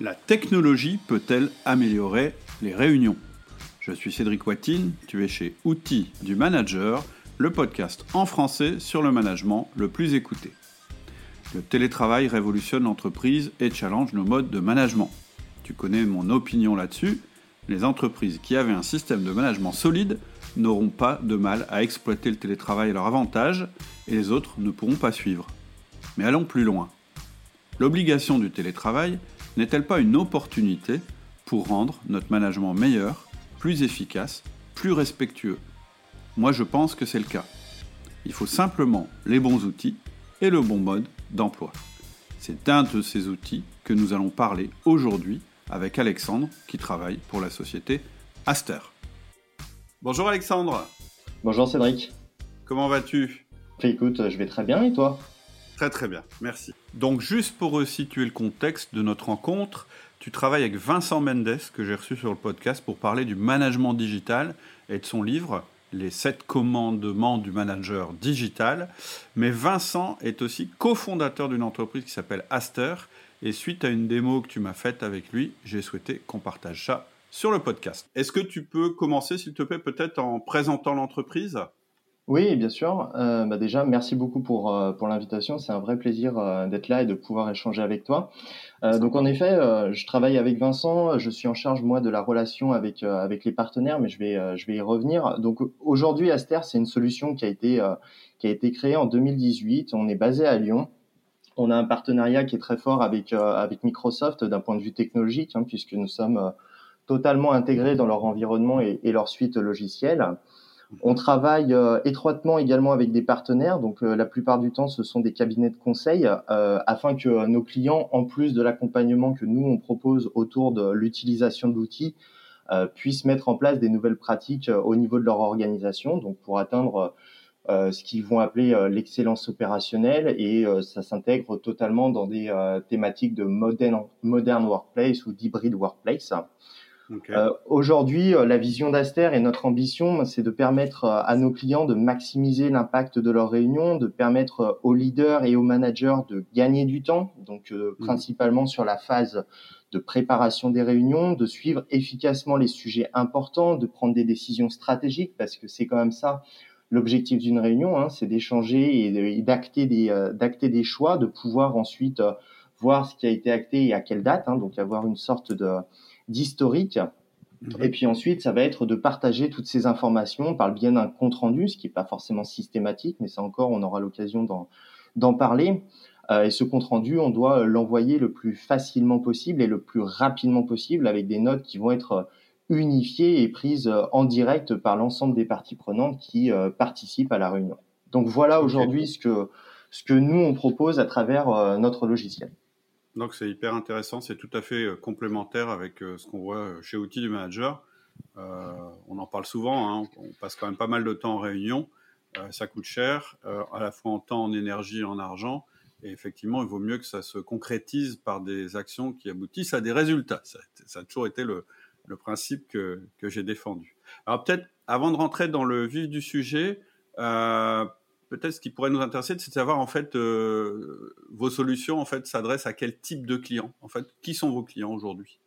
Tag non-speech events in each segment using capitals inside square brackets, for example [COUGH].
La technologie peut-elle améliorer les réunions? Je suis Cédric Watine, tu es chez Outils du Manager, le podcast en français sur le management le plus écouté. Le télétravail révolutionne l'entreprise et challenge nos modes de management. Tu connais mon opinion là-dessus? Les entreprises qui avaient un système de management solide n'auront pas de mal à exploiter le télétravail à leur avantage et les autres ne pourront pas suivre. Mais allons plus loin. L'obligation du télétravail n'est-elle pas une opportunité pour rendre notre management meilleur, plus efficace, plus respectueux? Moi je pense que c'est le cas. Il faut simplement les bons outils et le bon mode d'emploi. C'est un de ces outils que nous allons parler aujourd'hui avec Alexandre qui travaille pour la société Aster. Bonjour Alexandre. Bonjour Cédric. Comment vas-tu? Écoute, je vais très bien et toi? Très très bien, merci. Donc juste pour situer le contexte de notre rencontre, tu travailles avec Vincent Mendes, que j'ai reçu sur le podcast, pour parler du management digital et de son livre Les sept commandements du manager digital. Mais Vincent est aussi cofondateur d'une entreprise qui s'appelle Aster. Et suite à une démo que tu m'as faite avec lui, j'ai souhaité qu'on partage ça sur le podcast. Est-ce que tu peux commencer, s'il te plaît, peut-être en présentant l'entreprise? Oui, bien sûr. Euh, bah déjà, merci beaucoup pour, euh, pour l'invitation. C'est un vrai plaisir euh, d'être là et de pouvoir échanger avec toi. Euh, donc, en effet, je travaille avec Vincent. Je suis en charge, moi, de la relation avec, avec les partenaires, mais je vais, je vais y revenir. Donc, aujourd'hui, Aster, c'est une solution qui a, été, qui a été créée en 2018. On est basé à Lyon. On a un partenariat qui est très fort avec, avec Microsoft d'un point de vue technologique, hein, puisque nous sommes totalement intégrés dans leur environnement et, et leur suite logicielle. On travaille euh, étroitement également avec des partenaires, donc euh, la plupart du temps ce sont des cabinets de conseil, euh, afin que nos clients, en plus de l'accompagnement que nous on propose autour de l'utilisation de l'outil, puissent mettre en place des nouvelles pratiques au niveau de leur organisation, donc pour atteindre ce qu'ils vont appeler l'excellence opérationnelle, et ça s'intègre totalement dans des thématiques de modern, modern workplace ou d'hybrid workplace. Euh, aujourd'hui, euh, la vision d'Aster et notre ambition, c'est de permettre euh, à nos clients de maximiser l'impact de leurs réunions, de permettre aux leaders et aux managers de gagner du temps, donc mhm. principalement sur la phase de préparation des réunions, de suivre efficacement les sujets importants, de prendre des décisions stratégiques, parce que c'est quand même ça l'objectif d'une réunion, hein, c'est d'échanger et d'acter des, d'acter des choix, de pouvoir ensuite voir ce qui a été acté et à quelle date, hein, donc avoir une sorte de d'historique. Mhm. Et puis ensuite, ça va être de partager toutes ces informations par le biais d'un compte rendu, ce qui n'est pas forcément systématique, mais ça encore, on aura l'occasion d'en parler. Euh, et ce compte rendu, on doit l'envoyer le plus facilement possible et le plus rapidement possible avec des notes qui vont être unifiées et prises en direct par l'ensemble des parties prenantes qui euh, participent à la réunion. Donc voilà aujourd'hui ce que, ce que nous, on propose à travers euh, notre logiciel. Donc c'est hyper intéressant, c'est tout à fait euh, complémentaire avec euh, ce qu'on voit euh, chez Outils du Manager. on en parle souvent, hein, on passe quand même pas mal de temps en réunion, ça coûte cher, à la fois en temps, en énergie, en argent, et effectivement, il vaut mieux que ça se concrétise par des actions qui aboutissent à des résultats. Ça, a toujours été le, principe que, que j'ai défendu. Alors peut-être, avant de rentrer dans le vif du sujet, peut-être ce qui pourrait nous intéresser, c'est de savoir en fait euh, vos solutions en fait s'adressent à quel type de clients. En fait, qui sont vos clients aujourd'hui?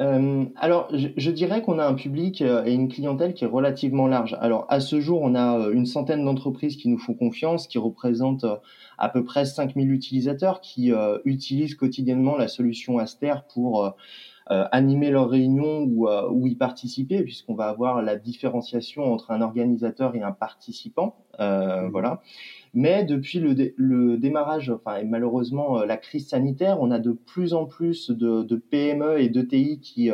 Euh, alors, je, dirais qu'on a un public euh, et une clientèle qui est relativement large. Alors, à ce jour, on a une centaine d'entreprises qui nous font confiance, qui représentent à peu près 5000 utilisateurs qui utilisent quotidiennement la solution Aster pour animer leurs réunions ou, euh, ou y participer, puisqu'on va avoir la différenciation entre un organisateur et un participant. Euh, mmh. Voilà. Mais depuis le, le, démarrage, enfin et malheureusement la crise sanitaire, on a de plus en plus de, de PME et d'ETI qui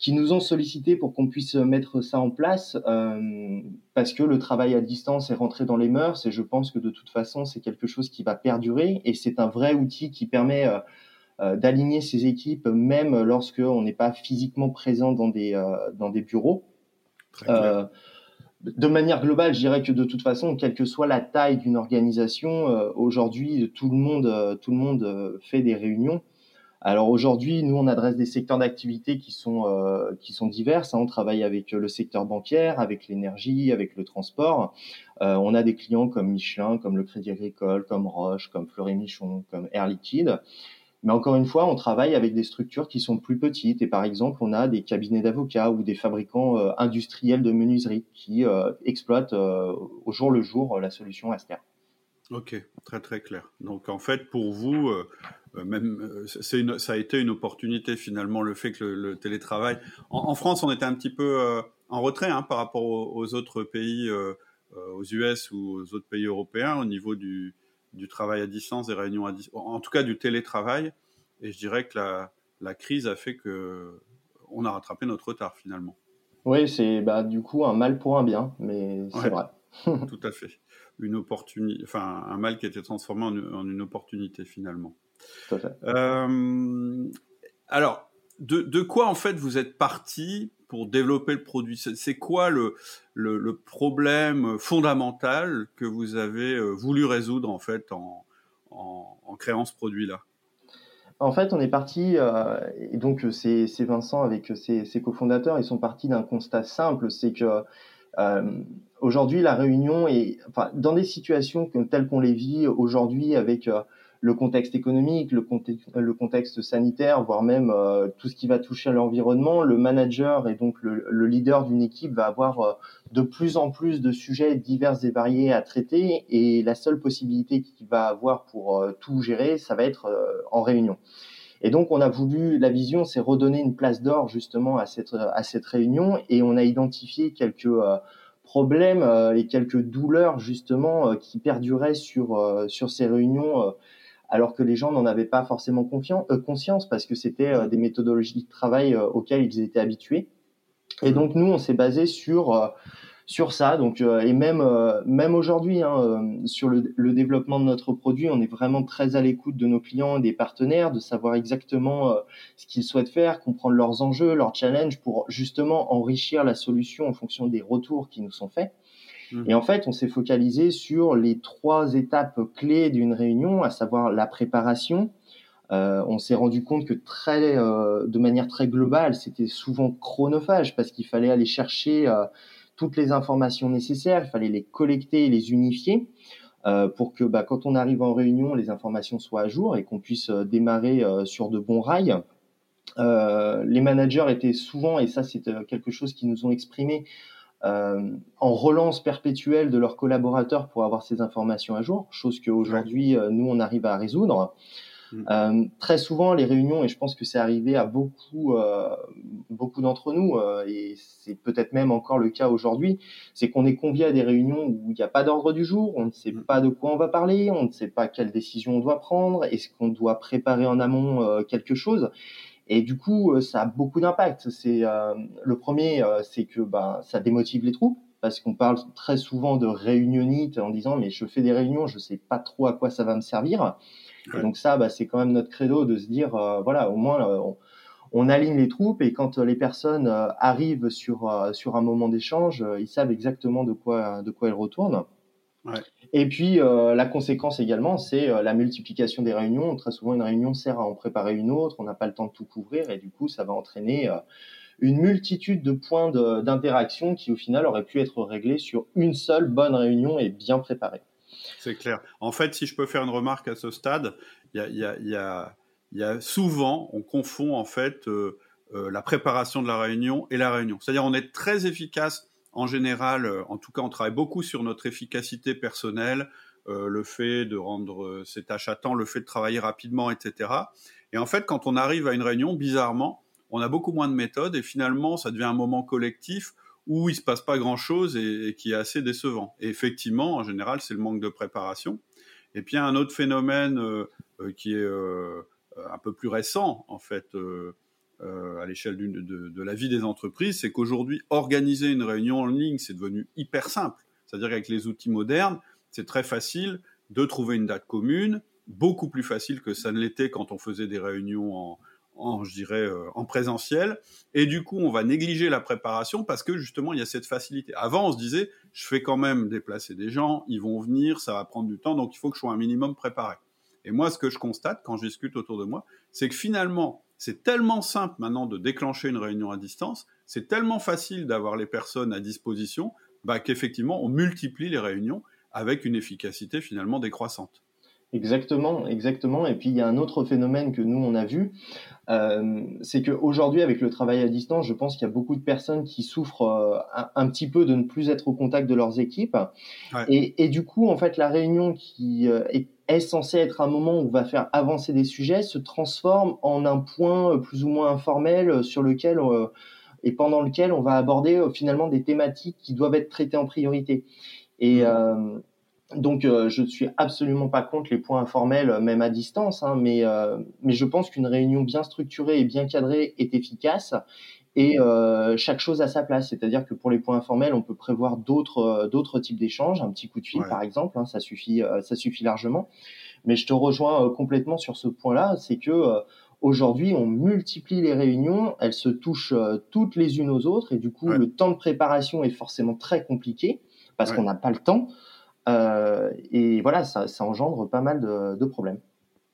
qui nous ont sollicité pour qu'on puisse mettre ça en place euh, parce que le travail à distance est rentré dans les mœurs et je pense que de toute façon c'est quelque chose qui va perdurer et c'est un vrai outil qui permet euh, euh, d'aligner ces équipes même lorsque on n'est pas physiquement présent dans des euh, dans des bureaux. Euh, de manière globale, je dirais que de toute façon, quelle que soit la taille d'une organisation, aujourd'hui tout le monde tout le monde fait des réunions. Alors aujourd'hui, nous on adresse des secteurs d'activité qui sont qui sont divers. Hein. On travaille avec le secteur bancaire, avec l'énergie, avec le transport. on a des clients comme Michelin, comme le Crédit Agricole, comme Roche, comme Fleury Michon, comme Air Liquide. Mais encore une fois, on travaille avec des structures qui sont plus petites. Et par exemple, on a des cabinets d'avocats ou des fabricants euh, industriels de menuiserie qui euh, exploitent euh, au jour le jour la solution Aster. Ok, très très clair. Donc en fait, pour vous, même ça a été une opportunité finalement le fait que le, télétravail. En, France, on était un petit peu en retrait hein, par rapport aux, autres pays, aux US ou aux autres pays européens au niveau du, du travail à distance, des réunions à distance, en tout cas du télétravail. Et je dirais que la, la crise a fait que on a rattrapé notre retard finalement. Oui, c'est bah, du coup un mal pour un bien, mais c'est vrai. [LAUGHS] [LAUGHS] tout à fait. Une opportunité, enfin un mal qui a été transformé en, une opportunité finalement. Tout à fait. Euh, alors, de, de, quoi en fait vous êtes parti pour développer le produit. C'est quoi le, problème fondamental que vous avez euh, voulu résoudre en fait en, créant ce produit-là? En fait, on est parti, euh, et donc c'est Vincent avec ses, cofondateurs, ils sont partis d'un constat simple, c'est que euh, aujourd'hui la réunion est, enfin, dans des situations telles qu'on les vit aujourd'hui avec le contexte économique, le contexte, le contexte sanitaire, voire même euh, tout ce qui va toucher à l'environnement, le manager et donc le, le leader d'une équipe va avoir euh, de plus en plus de sujets divers et variés à traiter. Et la seule possibilité qu'il va avoir pour euh, tout gérer, ça va être en réunion. Et donc on a voulu, la vision, c'est redonner une place d'or justement à cette à cette réunion. Et on a identifié quelques problèmes et quelques douleurs justement qui perduraient sur sur ces réunions alors que les gens n'en avaient pas forcément euh, conscience parce que c'était euh, des méthodologies de travail euh, auxquelles ils étaient habitués. Et donc nous, on s'est basé sur sur ça. Donc et même même aujourd'hui, hein, sur le, le, développement de notre produit, on est vraiment très à l'écoute de nos clients et des partenaires, de savoir exactement ce qu'ils souhaitent faire, comprendre leurs enjeux, leurs challenges, pour justement enrichir la solution en fonction des retours qui nous sont faits. Mmh. Et en fait, on s'est focalisé sur les trois étapes clés d'une réunion, à savoir la préparation. Euh, on s'est rendu compte que très, euh, de manière très globale, c'était souvent chronophage parce qu'il fallait aller chercher euh, toutes les informations nécessaires, il fallait les collecter et les unifier euh, pour que bah, quand on arrive en réunion, les informations soient à jour et qu'on puisse euh, démarrer euh, sur de bons rails. les managers étaient souvent, et ça c'est quelque chose qu'ils nous ont exprimé, euh, en relance perpétuelle de leurs collaborateurs pour avoir ces informations à jour, chose qu'aujourd'hui, euh, nous, on arrive à résoudre. Mm. Euh, très souvent, les réunions, et je pense que c'est arrivé à beaucoup, euh, beaucoup d'entre nous, euh, et c'est peut-être même encore le cas aujourd'hui, c'est qu'on est convié à des réunions où il n'y a pas d'ordre du jour, on ne sait mm. pas de quoi on va parler, on ne sait pas quelle décision on doit prendre, est-ce qu'on doit préparer en amont quelque chose. Et du coup, euh, ça a beaucoup d'impact. C'est euh, le premier, euh, c'est que bah, ça démotive les troupes parce qu'on parle très souvent de réunionnite en disant mais je fais des réunions, je sais pas trop à quoi ça va me servir. Et donc ça, bah, c'est quand même notre credo de se dire voilà, au moins on, on, aligne les troupes et quand les personnes arrivent sur sur un moment d'échange, ils savent exactement de quoi de quoi elles retournent. Et puis euh, la conséquence également, c'est euh, la multiplication des réunions. Très souvent, une réunion sert à en préparer une autre. On n'a pas le temps de tout couvrir et du coup, ça va entraîner euh, une multitude de points d'interaction qui, au final, auraient pu être réglés sur une seule bonne réunion et bien préparée. C'est clair. En fait, si je peux faire une remarque à ce stade, il y a, y, a, y a, souvent, on confond en fait la préparation de la réunion et la réunion. C'est-à-dire, on est très efficace en général, euh, en tout cas, on travaille beaucoup sur notre efficacité personnelle, euh, le fait de rendre euh, ses tâches à temps, le fait de travailler rapidement, etc. Et en fait, quand on arrive à une réunion, bizarrement, on a beaucoup moins de méthodes et finalement, ça devient un moment collectif où il se passe pas grand-chose et, qui est assez décevant. Et effectivement, en général, c'est le manque de préparation. Et puis, un autre phénomène qui est un peu plus récent, en fait, euh, à l'échelle de, de, la vie des entreprises, c'est qu'aujourd'hui, organiser une réunion en ligne, c'est devenu hyper simple. C'est-à-dire qu'avec les outils modernes, c'est très facile de trouver une date commune, beaucoup plus facile que ça ne l'était quand on faisait des réunions en, en je dirais, euh, en présentiel. Et du coup, on va négliger la préparation parce que justement, il y a cette facilité. Avant, on se disait, je fais quand même déplacer des gens, ils vont venir, ça va prendre du temps, donc il faut que je sois un minimum préparé. Et moi, ce que je constate quand je discute autour de moi, c'est que finalement, c'est tellement simple maintenant de déclencher une réunion à distance, c'est tellement facile d'avoir les personnes à disposition, bah, qu'effectivement, on multiplie les réunions avec une efficacité finalement décroissante. Exactement, exactement. Et puis il y a un autre phénomène que nous on a vu, euh, c'est qu'aujourd'hui avec le travail à distance, je pense qu'il y a beaucoup de personnes qui souffrent euh, un, petit peu de ne plus être au contact de leurs équipes. Et, du coup, en fait, la réunion qui euh, est, est, censée être un moment où on va faire avancer des sujets se transforme en un point plus ou moins informel sur lequel et pendant lequel on va aborder finalement des thématiques qui doivent être traitées en priorité. Et, mmh. Donc, euh, je ne suis absolument pas contre les points informels, euh, même à distance, hein, mais, euh, mais je pense qu'une réunion bien structurée et bien cadrée est efficace et chaque chose à sa place. C'est-à-dire que pour les points informels, on peut prévoir d'autres d'autres types d'échanges, un petit coup de fil par exemple, hein, ça suffit ça suffit largement. Mais je te rejoins complètement sur ce point-là, c'est que aujourd'hui on multiplie les réunions, elles se touchent toutes les unes aux autres et du coup le temps de préparation est forcément très compliqué parce qu'on n'a pas le temps. Euh, et voilà, ça, engendre pas mal de, problèmes.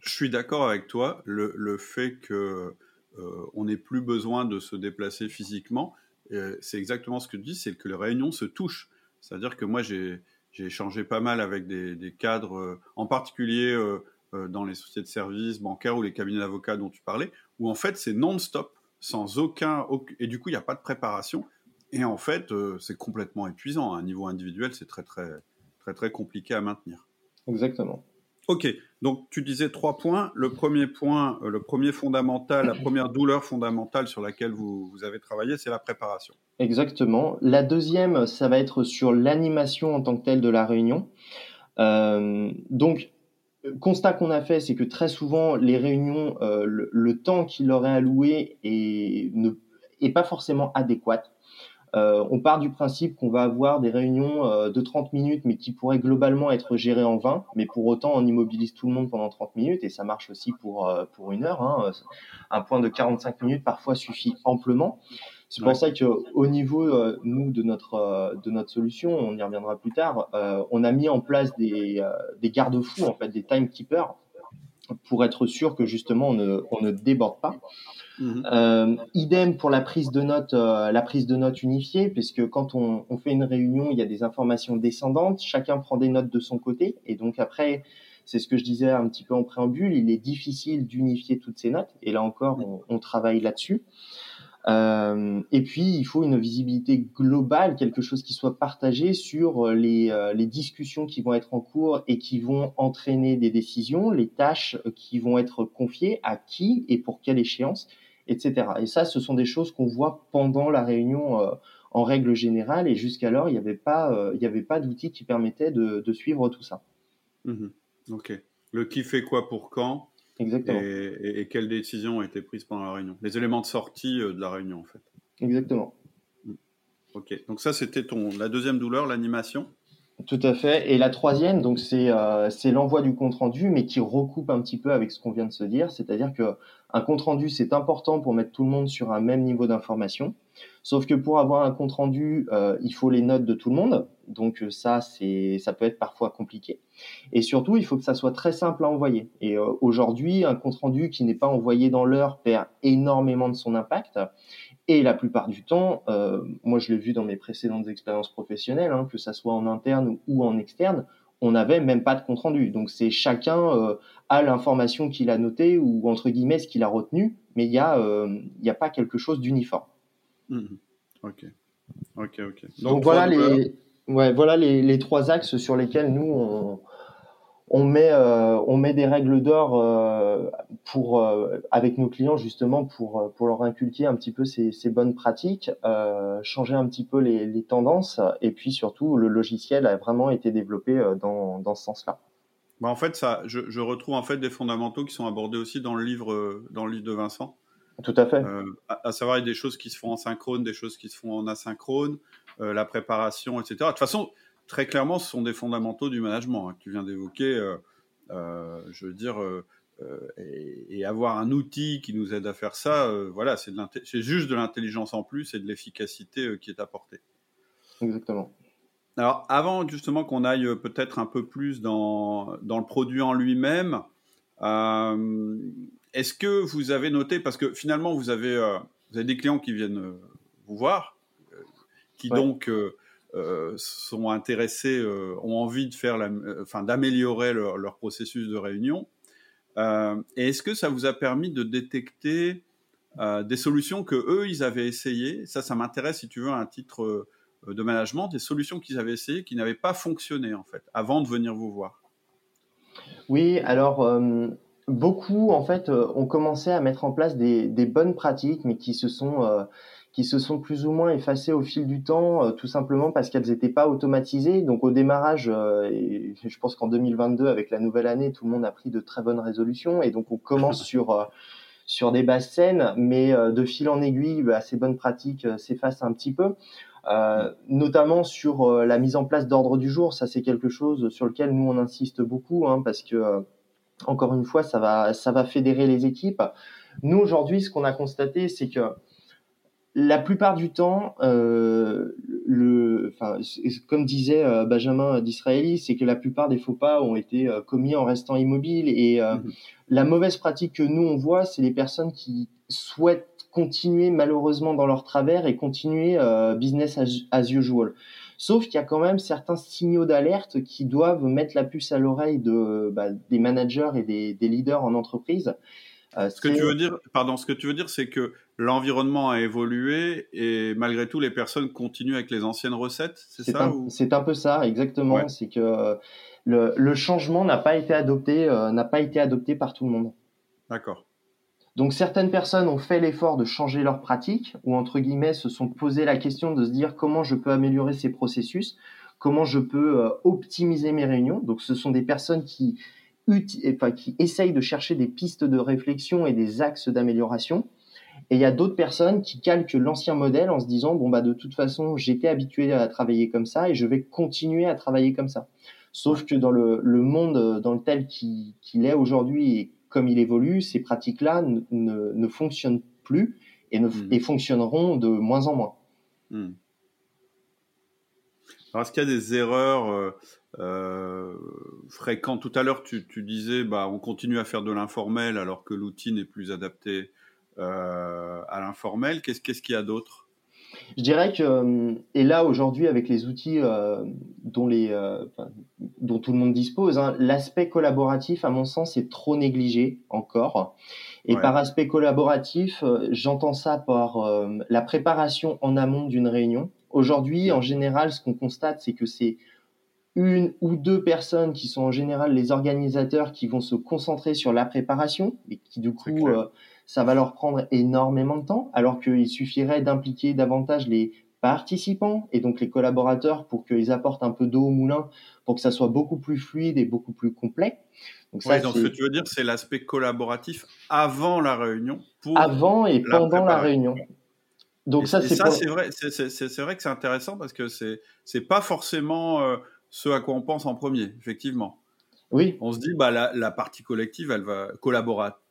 Je suis d'accord avec toi. Le, fait que euh, on n'ait plus besoin de se déplacer physiquement, euh, c'est exactement ce que tu dis, c'est que les réunions se touchent. C'est-à-dire que moi, j'ai échangé pas mal avec des, cadres, en particulier dans les sociétés de services bancaires ou les cabinets d'avocats dont tu parlais, où en fait c'est non-stop, sans aucun, et du coup il n'y a pas de préparation. Et en fait, c'est complètement épuisant. À un niveau individuel, c'est très très très très compliqué à maintenir. Exactement. Ok, donc tu disais trois points. Le premier point, euh, le premier fondamental, la première douleur fondamentale sur laquelle vous, avez travaillé, c'est la préparation. Exactement. La deuxième, ça va être sur l'animation en tant que telle de la réunion. Euh, donc, constat qu'on a fait, c'est que très souvent, les réunions, euh, le, temps qu'il leur est alloué est, est pas forcément adéquat. Euh, on part du principe qu'on va avoir des réunions euh, de 30 minutes, mais qui pourraient globalement être gérées en 20. Mais pour autant, on immobilise tout le monde pendant 30 minutes et ça marche aussi pour, euh, pour une heure. Hein. Un point de 45 minutes parfois suffit amplement. C'est pour ça qu'au niveau, nous, de notre, de notre solution, on y reviendra plus tard, on a mis en place des, des garde-fous, en fait, des timekeepers pour être sûr que justement on ne, on ne déborde pas. Mhm. Euh, idem pour la prise de notes, euh, la prise de notes unifiée, puisque quand on, on, fait une réunion, il y a des informations descendantes, chacun prend des notes de son côté, et donc après, c'est ce que je disais un petit peu en préambule, il est difficile d'unifier toutes ces notes, et là encore, on, on travaille là-dessus. Euh, et puis, il faut une visibilité globale, quelque chose qui soit partagé sur les, euh, les, discussions qui vont être en cours et qui vont entraîner des décisions, les tâches qui vont être confiées à qui et pour quelle échéance, etc. Et ça, ce sont des choses qu'on voit pendant la réunion euh, en règle générale. Et jusqu'alors, il n'y avait pas, euh, il avait pas d'outils qui permettaient de, de, suivre tout ça. Mmh ok. Le qui fait quoi pour quand Exactement. Et, et, quelles décisions ont été prises pendant la réunion? Les éléments de sortie euh, de la réunion, en fait. Exactement. Mmh. Ok. Donc ça, c'était ton la deuxième douleur, l'animation? Tout à fait. Et la troisième, donc c'est euh, l'envoi du compte rendu, mais qui recoupe un petit peu avec ce qu'on vient de se dire, c'est-à-dire que un compte rendu c'est important pour mettre tout le monde sur un même niveau d'information. Sauf que pour avoir un compte rendu, euh, il faut les notes de tout le monde, donc euh, ça c'est ça peut être parfois compliqué. Et surtout, il faut que ça soit très simple à envoyer. Et aujourd'hui, un compte rendu qui n'est pas envoyé dans l'heure perd énormément de son impact. Et la plupart du temps, euh, moi je l'ai vu dans mes précédentes expériences professionnelles, hein, que ça soit en interne ou en externe, on n'avait même pas de compte rendu. Donc c'est chacun euh, a l'information qu'il a notée ou entre guillemets ce qu'il a retenu, mais il n'y a, euh, a pas quelque chose d'uniforme. Mmh. Ok, ok, ok. Donc, voilà, les, ouais, voilà les, les, trois axes sur lesquels nous on, on met euh, on met des règles d'or euh, pour euh, avec nos clients justement pour pour leur inculquer un petit peu ces, ces bonnes pratiques, changer un petit peu les, les, tendances et puis surtout le logiciel a vraiment été développé dans dans ce sens-là. Bah en fait ça je, je, retrouve en fait des fondamentaux qui sont abordés aussi dans le livre dans le livre de Vincent. Tout à fait. À, savoir des choses qui se font en synchrone, des choses qui se font en asynchrone, la préparation, etc. De toute façon très clairement, ce sont des fondamentaux du management hein, que tu viens d'évoquer. Euh, euh, je veux dire, euh, et, avoir un outil qui nous aide à faire ça, voilà, c'est juste de l'intelligence en plus et de l'efficacité qui est apportée. Exactement. Alors, avant justement qu'on aille peut-être un peu plus dans, dans le produit en lui-même, est-ce que vous avez noté, parce que finalement vous avez, vous avez des clients qui viennent vous voir, qui donc sont intéressés, ont envie de faire, enfin d'améliorer leur, processus de réunion. et est-ce que ça vous a permis de détecter des solutions que eux ils avaient essayées? Ça, ça m'intéresse si tu veux à un titre de management, des solutions qu'ils avaient essayées qui n'avaient pas fonctionné en fait avant de venir vous voir. Oui, alors euh, beaucoup en fait euh, ont commencé à mettre en place des, bonnes pratiques, mais qui se sont euh, qui se sont plus ou moins effacées au fil du temps, tout simplement parce qu'elles n'étaient pas automatisées. Donc au démarrage, et [LAUGHS] je pense qu'en 2022, avec la nouvelle année, tout le monde a pris de très bonnes résolutions, et donc on commence [LAUGHS] sur sur des basses scènes, mais de fil en aiguille, bah, ces bonnes pratiques s'effacent un petit peu. Euh, notamment sur euh, la mise en place d'ordre du jour. Ça, c'est quelque chose sur lequel nous on insiste beaucoup, hein, parce que euh, encore une fois, ça va, ça va fédérer les équipes. Nous aujourd'hui, ce qu'on a constaté, c'est que la plupart du temps, euh, le, enfin, comme disait Benjamin d'Israéli, c'est que la plupart des faux pas ont été commis en restant immobiles. Et mmh la mauvaise pratique que nous on voit, c'est les personnes qui souhaitent continuer malheureusement dans leur travers et continuer euh, business as, usual. Sauf qu'il y a quand même certains signaux d'alerte qui doivent mettre la puce à l'oreille de, bah, des managers et des, des, leaders en entreprise. Euh, ce que tu veux dire, pardon, ce que tu veux dire, c'est que l'environnement a évolué et malgré tout, les personnes continuent avec les anciennes recettes, c'est ça C'est un peu ça, exactement. C'est que le, le changement n'a pas été adopté, euh, n'a pas été adopté par tout le monde. D'accord. Donc certaines personnes ont fait l'effort de changer leurs pratiques ou entre guillemets se sont posé la question de se dire comment je peux améliorer ces processus, comment je peux euh, optimiser mes réunions. Donc ce sont des personnes qui, enfin, qui essayent de chercher des pistes de réflexion et des axes d'amélioration. Et il y a d'autres personnes qui calquent l'ancien modèle en se disant bon bah de toute façon j'étais habitué à travailler comme ça et je vais continuer à travailler comme ça. Sauf que dans le, le monde dans le tel qu'il est aujourd'hui et comme il évolue, ces pratiques-là ne, ne, fonctionnent plus et, ne, hmm. et fonctionneront de moins en moins. Hmm. Alors, est-ce qu'il y a des erreurs euh, euh, fréquentes Tout à l'heure, tu, tu, disais, bah, on continue à faire de l'informel alors que l'outil n'est plus adapté euh, à l'informel. Qu'est-ce qu'il y a d'autre? Je dirais que, et là aujourd'hui avec les outils euh, dont, les, euh, dont tout le monde dispose, hein, l'aspect collaboratif à mon sens est trop négligé encore. Et par aspect collaboratif, euh, j'entends ça par la préparation en amont d'une réunion. Aujourd'hui, en général, ce qu'on constate, c'est que c'est une ou deux personnes qui sont en général les organisateurs qui vont se concentrer sur la préparation et qui du coup ça va leur prendre énormément de temps, alors qu'il suffirait d'impliquer davantage les participants et donc les collaborateurs pour qu'ils apportent un peu d'eau au moulin pour que ça soit beaucoup plus fluide et beaucoup plus complet. Donc, ça, donc ce que tu veux dire, c'est l'aspect collaboratif avant la réunion. Pour avant et pendant la réunion. Donc ça, c'est c'est vrai, c'est vrai que c'est intéressant parce que c'est c'est pas forcément euh, ce à quoi on pense en premier, effectivement. Oui. On se dit, bah la, la partie collective, elle va collaborative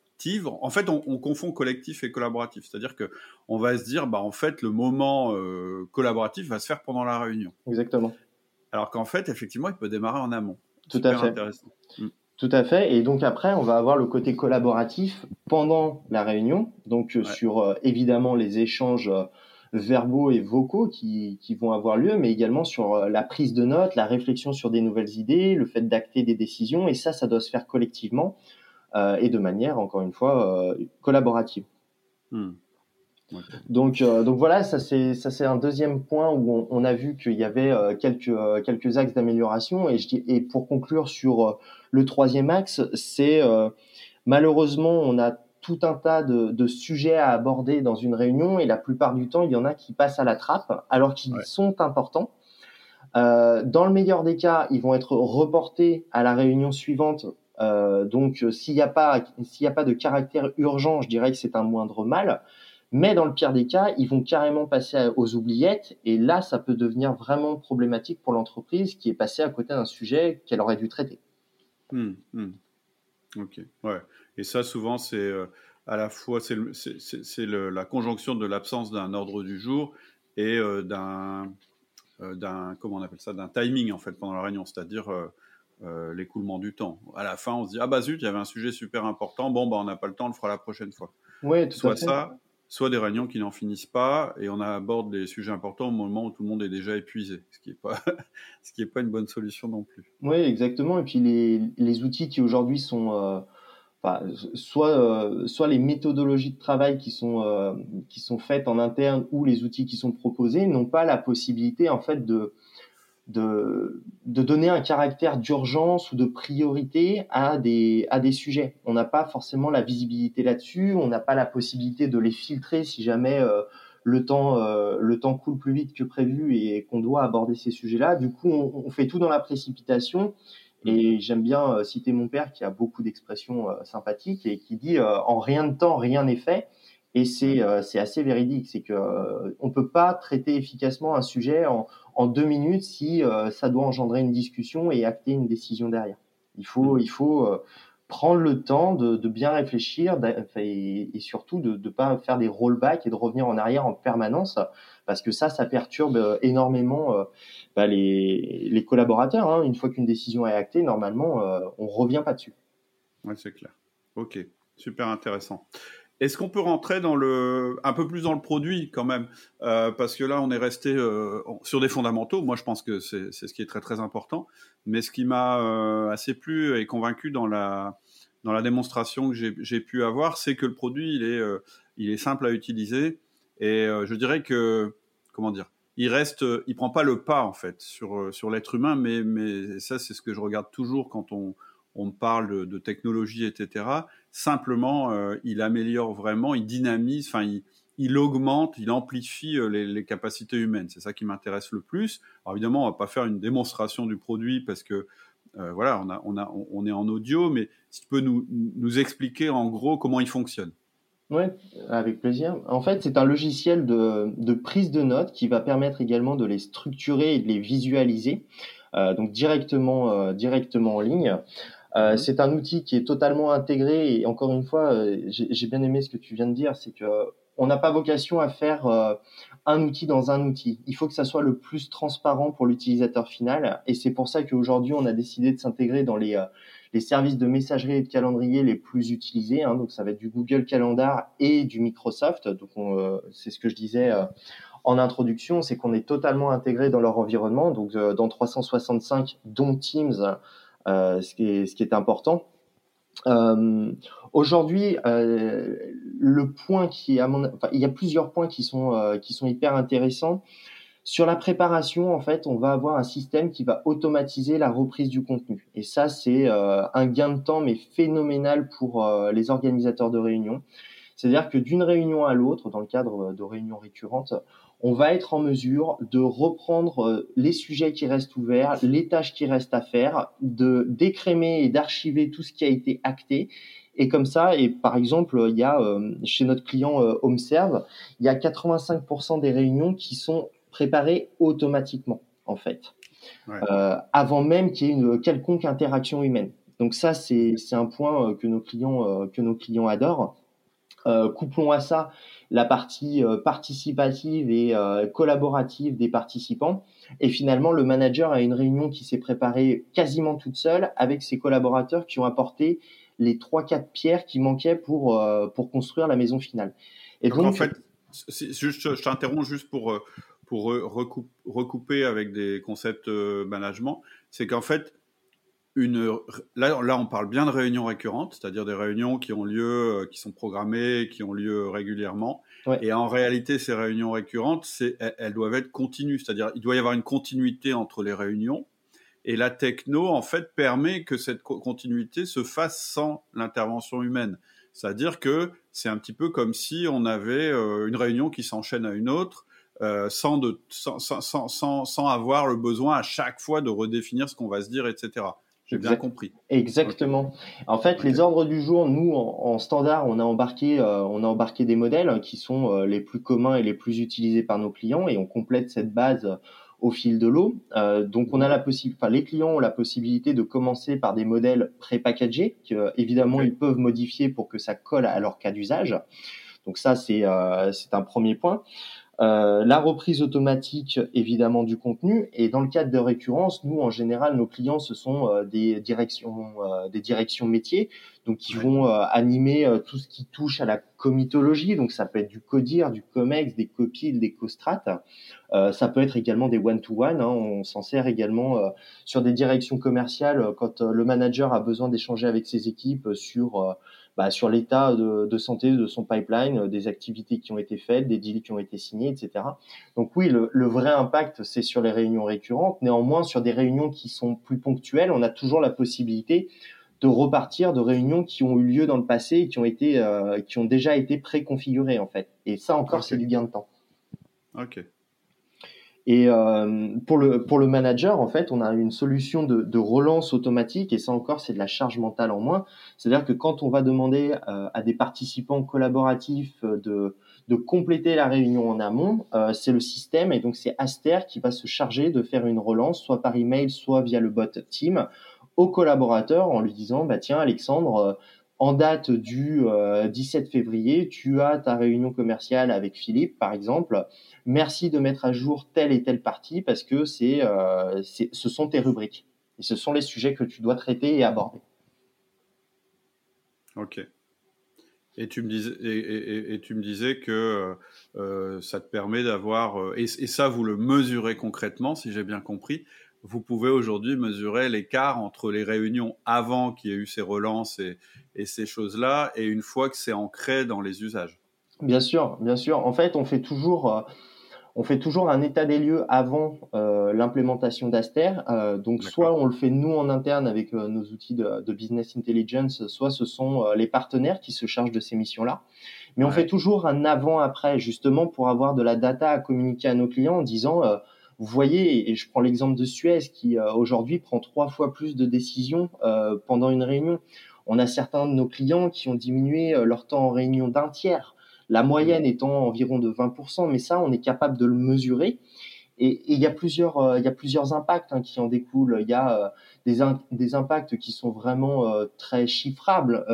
en fait, on, confond collectif et collaboratif. C'est-à-dire que on va se dire, bah en fait, le moment euh, collaboratif va se faire pendant la réunion. Exactement. Alors qu'en fait, effectivement, il peut démarrer en amont. Tout à fait. Intéressant. Mm. Tout à fait. Et donc après, on va avoir le côté collaboratif pendant la réunion. Donc euh, sur euh, évidemment les échanges verbaux et vocaux qui, qui, vont avoir lieu, mais également sur la prise de notes, la réflexion sur des nouvelles idées, le fait d'acter des décisions. Et ça, ça doit se faire collectivement. Euh, et de manière, encore une fois, euh, collaborative. Hmm. Donc, euh, donc voilà, ça c'est ça c'est un deuxième point où on, a vu qu'il y avait quelques quelques axes d'amélioration et je dis et pour conclure sur le troisième axe, c'est malheureusement on a tout un tas de, de, sujets à aborder dans une réunion et la plupart du temps il y en a qui passent à la trappe alors qu'ils sont importants. dans le meilleur des cas, ils vont être reportés à la réunion suivante euh, donc, euh, s'il n'y a pas a pas de caractère urgent, je dirais que c'est un moindre mal. Mais dans le pire des cas, ils vont carrément passer aux oubliettes et là, ça peut devenir vraiment problématique pour l'entreprise qui est passée à côté d'un sujet qu'elle aurait dû traiter. Hmm, hmm. Ok, ouais. Et ça, souvent, c'est euh, à la fois c'est la conjonction de l'absence d'un ordre du jour et d'un d'un comment on appelle ça d'un timing en fait pendant la réunion, c'est-à-dire euh, l'écoulement du temps. À la fin, on se dit ah bah zut, il y avait un sujet super important. Bon bah on n'a pas le temps, on le fera la prochaine fois. Oui, soit ça, soit des réunions qui n'en finissent pas et on aborde des sujets importants au moment où tout le monde est déjà épuisé, ce qui n'est pas, [LAUGHS] pas une bonne solution non plus. Oui, exactement. Et puis les, les outils qui aujourd'hui sont, euh, soit, euh, soit les méthodologies de travail qui sont, euh, qui sont faites en interne ou les outils qui sont proposés n'ont pas la possibilité en fait de, de, de donner un caractère d'urgence ou de priorité à des, à des sujets. On n'a pas forcément la visibilité là-dessus, on n'a pas la possibilité de les filtrer si jamais euh, le, temps, euh, le temps coule plus vite que prévu et qu'on doit aborder ces sujets-là. Du coup, on, on, fait tout dans la précipitation. Et j'aime bien euh, citer mon père qui a beaucoup d'expressions sympathiques et qui dit en rien de temps, rien n'est fait. Et c'est assez véridique, c'est que on peut pas traiter efficacement un sujet en, en deux minutes si euh, ça doit engendrer une discussion et acter une décision derrière. Il faut, mm. il faut euh, prendre le temps de, de bien réfléchir et, et, surtout de ne pas faire des rollbacks et de revenir en arrière en permanence parce que ça, ça perturbe euh, énormément bah, les, les, collaborateurs. Hein. Une fois qu'une décision est actée, normalement, on revient pas dessus. Oui, c'est clair. Ok, super intéressant. Est-ce qu'on peut rentrer dans le, un peu plus dans le produit quand même, euh, parce que là on est resté euh, sur des fondamentaux. Moi je pense que c'est ce qui est très très important. Mais ce qui m'a euh, assez plu et convaincu dans la dans la démonstration que j'ai pu avoir, c'est que le produit il est il est simple à utiliser et je dirais que comment dire, il reste, il prend pas le pas en fait sur sur l'être humain, mais mais ça c'est ce que je regarde toujours quand on on parle de, technologie, etc. Simplement, euh, il améliore vraiment, il dynamise, enfin, il, augmente, il amplifie euh, les, capacités humaines. C'est ça qui m'intéresse le plus. Alors évidemment, on va pas faire une démonstration du produit parce que euh, voilà, on, est en audio, mais si tu peux nous, expliquer en gros comment il fonctionne. Oui, avec plaisir. En fait, c'est un logiciel de, de, prise de notes qui va permettre également de les structurer et de les visualiser, donc directement, directement en ligne. Euh, mhm. c'est un outil qui est totalement intégré et encore une fois, euh, j'ai bien aimé ce que tu viens de dire, c'est que on n'a pas vocation à faire euh, un outil dans un outil. Il faut que ça soit le plus transparent pour l'utilisateur final et c'est pour ça qu'aujourd'hui on a décidé de s'intégrer dans les, les services de messagerie et de calendrier les plus utilisés. Hein, donc ça va être du Google Calendar et du Microsoft. Donc c'est ce que je disais en introduction, c'est qu'on est totalement intégré dans leur environnement. Donc dans 365, dont Teams euh, ce, qui est, ce qui est important. Euh, Aujourd'hui, euh, le point qui à mon, enfin, il y a plusieurs points qui sont euh, qui sont hyper intéressants. Sur la préparation, en fait, on va avoir un système qui va automatiser la reprise du contenu. Et ça, c'est euh, un gain de temps mais phénoménal pour les organisateurs de réunions. C'est-à-dire que d'une réunion à l'autre, dans le cadre de réunions récurrentes, on va être en mesure de reprendre euh, les sujets qui restent ouverts, les tâches qui restent à faire, de décrémer et d'archiver tout ce qui a été acté. Et comme ça, et par exemple, il y a euh, chez notre client euh, HomeServe, il y a 85% des réunions qui sont préparées automatiquement, en fait, avant même qu'il y ait une quelconque interaction humaine. Donc ça, c'est un point que nos clients que nos clients adorent. couplons à ça la partie euh, participative et euh, collaborative des participants. Et finalement, le manager a une réunion qui s'est préparée quasiment toute seule avec ses collaborateurs qui ont apporté les trois quatre pierres qui manquaient pour euh, pour construire la maison finale. Et donc, en fait, juste, je t'interromps juste pour pour recouper avec des concepts management, c'est qu'en fait une là, là on parle bien de réunions récurrentes, c'est-à-dire des réunions qui ont lieu, euh, qui sont programmées, qui ont lieu régulièrement. Et en réalité, ces réunions récurrentes, c'est, elles, doivent être continues, c'est-à-dire il doit y avoir une continuité entre les réunions. Et la techno, en fait, permet que cette continuité se fasse sans l'intervention humaine. C'est-à-dire que c'est un petit peu comme si on avait euh, une réunion qui s'enchaîne à une autre, euh, sans, de, sans, sans, sans, sans, avoir le besoin à chaque fois de redéfinir ce qu'on va se dire, etc. J'ai bien compris. Exactement. En fait, les ordres du jour, nous, en, standard, on a embarqué, euh, on a embarqué des modèles qui sont euh, les plus communs et les plus utilisés par nos clients, et on complète cette base au fil de l'eau. Euh, donc, on a la enfin, les clients ont la possibilité de commencer par des modèles pré-packagés, que évidemment ils peuvent modifier pour que ça colle à leur cas d'usage. Donc ça, c'est c'est un premier point. Euh, la reprise automatique, évidemment, du contenu. Et dans le cadre de récurrence, nous, en général, nos clients, ce sont euh, des directions, euh, des directions métiers, donc qui vont animer tout ce qui touche à la comitologie. Donc, ça peut être du codir, du comex, des copies, des costrates. ça peut être également des one-to-one. Hein. On s'en sert également sur des directions commerciales quand le manager a besoin d'échanger avec ses équipes sur bah, sur l'état de, de, santé de son pipeline, euh, des activités qui ont été faites, des deals qui ont été signés, etc. Donc oui, le, le vrai impact, c'est sur les réunions récurrentes. Néanmoins, sur des réunions qui sont plus ponctuelles, on a toujours la possibilité de repartir de réunions qui ont eu lieu dans le passé et qui ont été, euh, qui ont déjà été préconfigurées en fait. Et ça encore, c'est du gain de temps. Ok. Et euh, pour le pour le manager, en fait, on a une solution de, de relance automatique et ça encore, c'est de la charge mentale en moins. C'est-à-dire que quand on va demander euh, à des participants collaboratifs de de compléter la réunion en amont, euh, c'est le système et donc c'est Aster qui va se charger de faire une relance, soit par email, soit via le bot Team, au collaborateur en lui disant bah tiens Alexandre, en date du 17 février, tu as ta réunion commerciale avec Philippe, par exemple merci de mettre à jour telle et telle partie parce que euh, c'est, ce sont tes rubriques et ce sont les sujets que tu dois traiter et aborder. Ok. Et tu me disais, que euh, ça te permet d'avoir, euh, et, ça vous le mesurez concrètement, si j'ai bien compris, vous pouvez aujourd'hui mesurer l'écart entre les réunions avant qu'il y ait eu ces relances et, et ces choses-là, et une fois que c'est ancré dans les usages. Bien sûr, bien sûr. En fait, on fait toujours, on fait toujours un état des lieux avant euh, l'implémentation d'Aster. Euh, donc soit on le fait nous en interne avec euh, nos outils de, business intelligence, soit ce sont les partenaires qui se chargent de ces missions-là. Mais on fait toujours un avant-après justement pour avoir de la data à communiquer à nos clients en disant vous voyez, et je prends l'exemple de Suez qui aujourd'hui prend trois fois plus de décisions pendant une réunion. On a certains de nos clients qui ont diminué leur temps en réunion d'un tiers la moyenne étant environ de 20%, mais ça, on est capable de le mesurer. Et il y a plusieurs, euh, y a plusieurs impacts hein, qui en découlent. Il y a euh, des, des impacts qui sont vraiment euh, très chiffrables,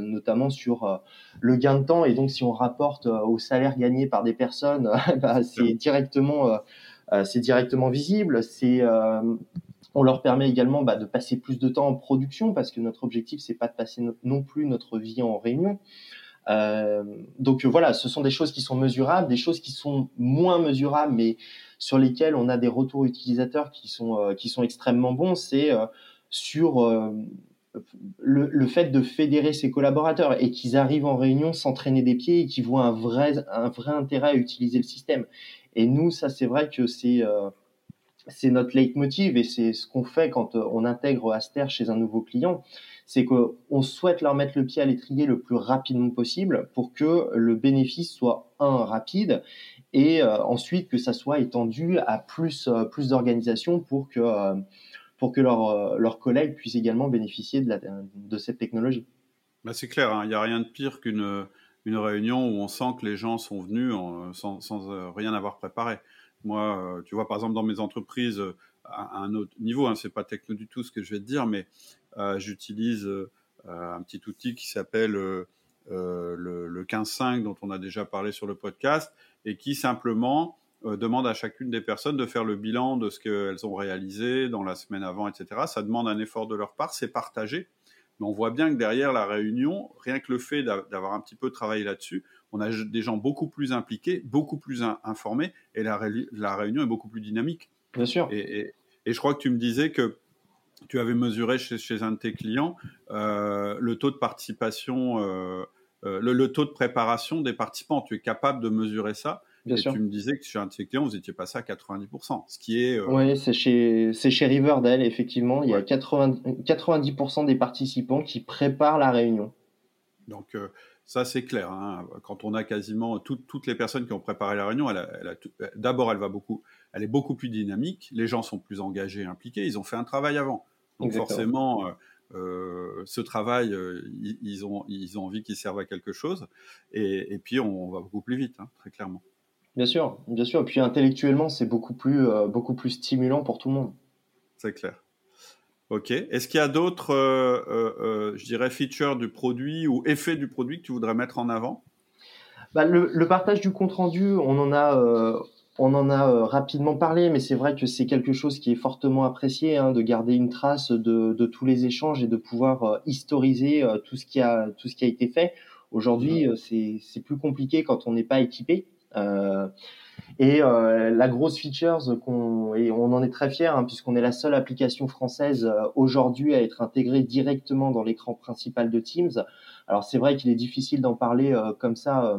notamment sur le gain de temps. Et donc, si on rapporte au salaire gagné par des personnes, bah, [LAUGHS] c'est directement, c'est directement visible. C'est on leur permet également bah, de passer plus de temps en production parce que notre objectif c'est pas de passer non plus notre vie en réunion. Euh, donc voilà, ce sont des choses qui sont mesurables, des choses qui sont moins mesurables, mais sur lesquelles on a des retours utilisateurs qui sont euh, qui sont extrêmement bons. C'est euh, sur le, le, fait de fédérer ses collaborateurs et qu'ils arrivent en réunion sans traîner des pieds et qu'ils voient un vrai un vrai intérêt à utiliser le système. Et nous, ça c'est vrai que c'est c'est notre leitmotiv et c'est ce qu'on fait quand on intègre Aster chez un nouveau client c'est qu'on souhaite leur mettre le pied à l'étrier le plus rapidement possible pour que le bénéfice soit un rapide et euh, ensuite que ça soit étendu à plus euh, plus d'organisations pour que euh, pour que leurs collègues puissent également bénéficier de, cette technologie. Bah c'est clair, hein. il n'y a rien de pire qu'une une réunion où on sent que les gens sont venus sans, sans rien avoir préparé. Moi, tu vois, par exemple, dans mes entreprises, à un autre niveau, hein, c'est pas techno du tout ce que je vais te dire, mais euh, j'utilise euh, un petit outil qui s'appelle euh, le, le 15.5 dont on a déjà parlé sur le podcast et qui simplement demande à chacune des personnes de faire le bilan de ce qu'elles ont réalisé dans la semaine avant, etc. Ça demande un effort de leur part, c'est partagé. Mais on voit bien que derrière la réunion, rien que le fait d'avoir un petit peu travaillé là-dessus, on a des gens beaucoup plus impliqués, beaucoup plus informés, et la, la, réunion est beaucoup plus dynamique. Bien sûr. Et, et, et, je crois que tu me disais que tu avais mesuré chez, un de tes clients euh, le taux de participation, euh, euh, le, taux de préparation des participants. Tu es capable de mesurer ça? Bien et sûr. tu me disais que chez un de tes clients, vous étiez passé à 90%, ce qui est... Oui, c'est chez, Riverdale, effectivement. Il y a 80, 90% des participants qui préparent la réunion. Donc, ça, c'est clair. Hein. Quand on a quasiment toutes les personnes qui ont préparé la réunion, d'abord, elle va beaucoup, elle est beaucoup plus dynamique. Les gens sont plus engagés, et impliqués. Ils ont fait un travail avant. Donc forcément, euh, euh, ce travail, euh, ils, ont, ils ont envie qu'il serve à quelque chose. Et, puis, on, va beaucoup plus vite, hein, très clairement. Bien sûr, bien sûr. Et puis intellectuellement, c'est beaucoup plus, beaucoup plus stimulant pour tout le monde. C'est clair. Ok. Est-ce qu'il y a d'autres, je dirais, features du produit ou effets du produit que tu voudrais mettre en avant? Bah, le, partage du compte rendu, on en a, euh, on en a euh, rapidement parlé, mais c'est vrai que c'est quelque chose qui est fortement apprécié, hein, de garder une trace de, de, tous les échanges et de pouvoir euh, historiser tout ce qui a tout ce qui a été fait. Aujourd'hui, c'est plus compliqué quand on n'est pas équipé. Et la grosse features qu'on et on en est très fier hein, puisqu'on est la seule application française aujourd'hui à être intégrée directement dans l'écran principal de Teams. Alors c'est vrai qu'il est difficile d'en parler comme ça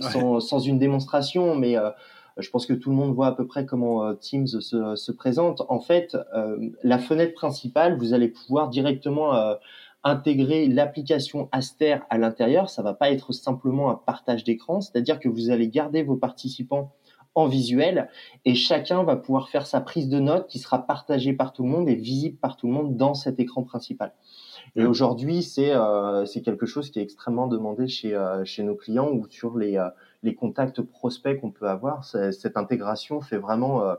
sans, une démonstration, mais euh, je pense que tout le monde voit à peu près comment euh, Teams se, présente. En fait, euh, la fenêtre principale, vous allez pouvoir directement intégrer l'application Aster à l'intérieur. Ça va pas être simplement un partage d'écran, c'est-à-dire que vous allez garder vos participants en visuel et chacun va pouvoir faire sa prise de notes qui sera partagée par tout le monde et visible par tout le monde dans cet écran principal. Et aujourd'hui, c'est euh, c'est quelque chose qui est extrêmement demandé chez euh, chez nos clients ou sur les euh, les contacts prospects qu'on peut avoir. Cette intégration fait vraiment euh,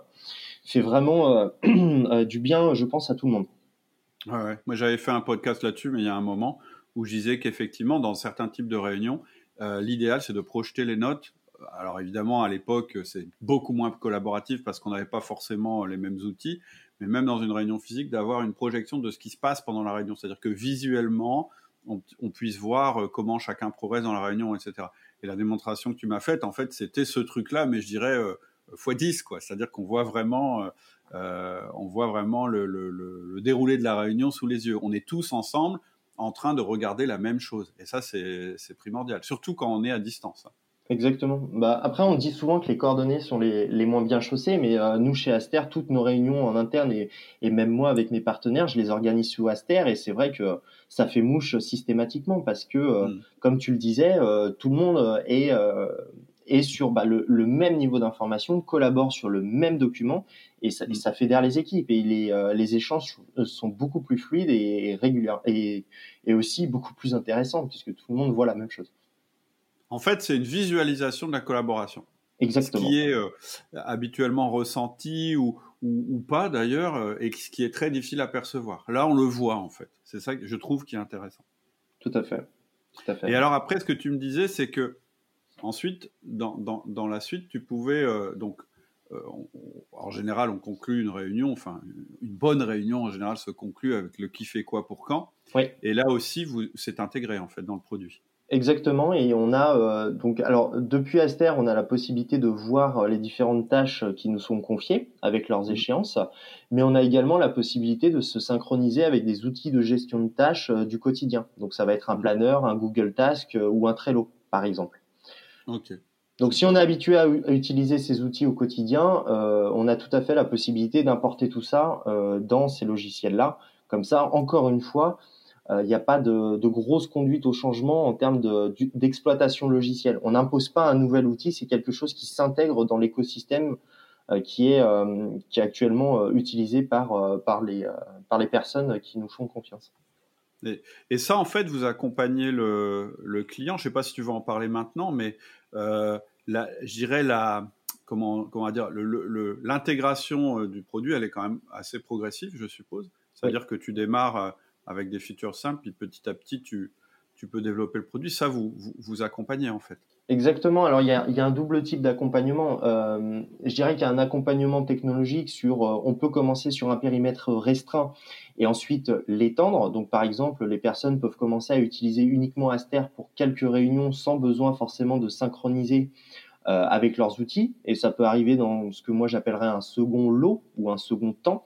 fait vraiment [CLEARS THROAT] du bien, je pense, à tout le monde. Ouais, ouais. Moi, j'avais fait un podcast là-dessus, mais il y a un moment où je disais qu'effectivement, dans certains types de réunions, l'idéal c'est de projeter les notes. Alors évidemment, à l'époque, c'est beaucoup moins collaboratif parce qu'on n'avait pas forcément les mêmes outils, mais même dans une réunion physique, d'avoir une projection de ce qui se passe pendant la réunion. C'est-à-dire que visuellement, on, puisse voir euh, comment chacun progresse dans la réunion, etc. Et la démonstration que tu m'as faite, en fait, c'était ce truc-là, mais je dirais euh, x 10, quoi. C'est-à-dire qu'on voit vraiment, euh, on voit vraiment le, le, déroulé de la réunion sous les yeux. On est tous ensemble en train de regarder la même chose. Et ça, c'est primordial, surtout quand on est à distance. Exactement. Bah, après, on dit souvent que les coordonnées sont les, les moins bien chaussées, mais euh, nous, chez Aster, toutes nos réunions en interne et, et, même moi avec mes partenaires, je les organise sous Aster et c'est vrai que ça fait mouche systématiquement parce que, euh, mm. comme tu le disais, euh, tout le monde est, est sur bah, le, le, même niveau d'information, collabore sur le même document et ça, et ça fédère les équipes et les, les échanges sont beaucoup plus fluides et réguliers et, et aussi beaucoup plus intéressants puisque tout le monde voit la même chose. En fait, c'est une visualisation de la collaboration. Exactement. Ce qui est euh, habituellement ressenti ou, ou, pas d'ailleurs, euh, et ce qui est très difficile à percevoir. Là, on le voit en fait. C'est ça que je trouve qui est intéressant. Tout à fait. Tout à fait. Et alors après, ce que tu me disais, c'est que ensuite, dans, dans, dans, la suite, tu pouvais euh, donc en général, on conclut une réunion, enfin une bonne réunion en général se conclut avec le qui fait quoi pour quand. Oui. Et là aussi, c'est intégré en fait dans le produit. Exactement, et on a euh, donc alors depuis Aster, on a la possibilité de voir euh, les différentes tâches qui nous sont confiées avec leurs mmh. échéances, mais on a également la possibilité de se synchroniser avec des outils de gestion de tâches euh, du quotidien. Donc ça va être un mmh. planeur, un Google Task ou un Trello, par exemple. Donc si on est habitué à, utiliser ces outils au quotidien, on a tout à fait la possibilité d'importer tout ça dans ces logiciels-là. Comme ça, encore une fois, il euh, n'y a pas de, grosse conduite au changement en termes d'exploitation logicielle. On n'impose pas un nouvel outil, c'est quelque chose qui s'intègre dans l'écosystème euh, qui est euh, actuellement utilisé par les personnes qui nous font confiance. Et, ça, en fait, vous accompagnez le, client. Je ne sais pas si tu veux en parler maintenant, mais euh, je dirais la comment dire l'intégration le, du produit, elle est quand même assez progressive, je suppose. C'est-à-dire que tu démarres avec des features simples, puis petit à petit, tu, peux développer le produit. Ça, vous, vous, accompagnez en fait. Exactement. Alors, il y a, y a un double type d'accompagnement. Euh, je dirais qu'il y a un accompagnement technologique sur, euh, on peut commencer sur un périmètre restreint et ensuite l'étendre. Donc, par exemple, les personnes peuvent commencer à utiliser uniquement Aster pour quelques réunions sans besoin forcément de synchroniser euh, avec leurs outils. Et ça peut arriver dans ce que moi j'appellerais un second lot ou un second temps.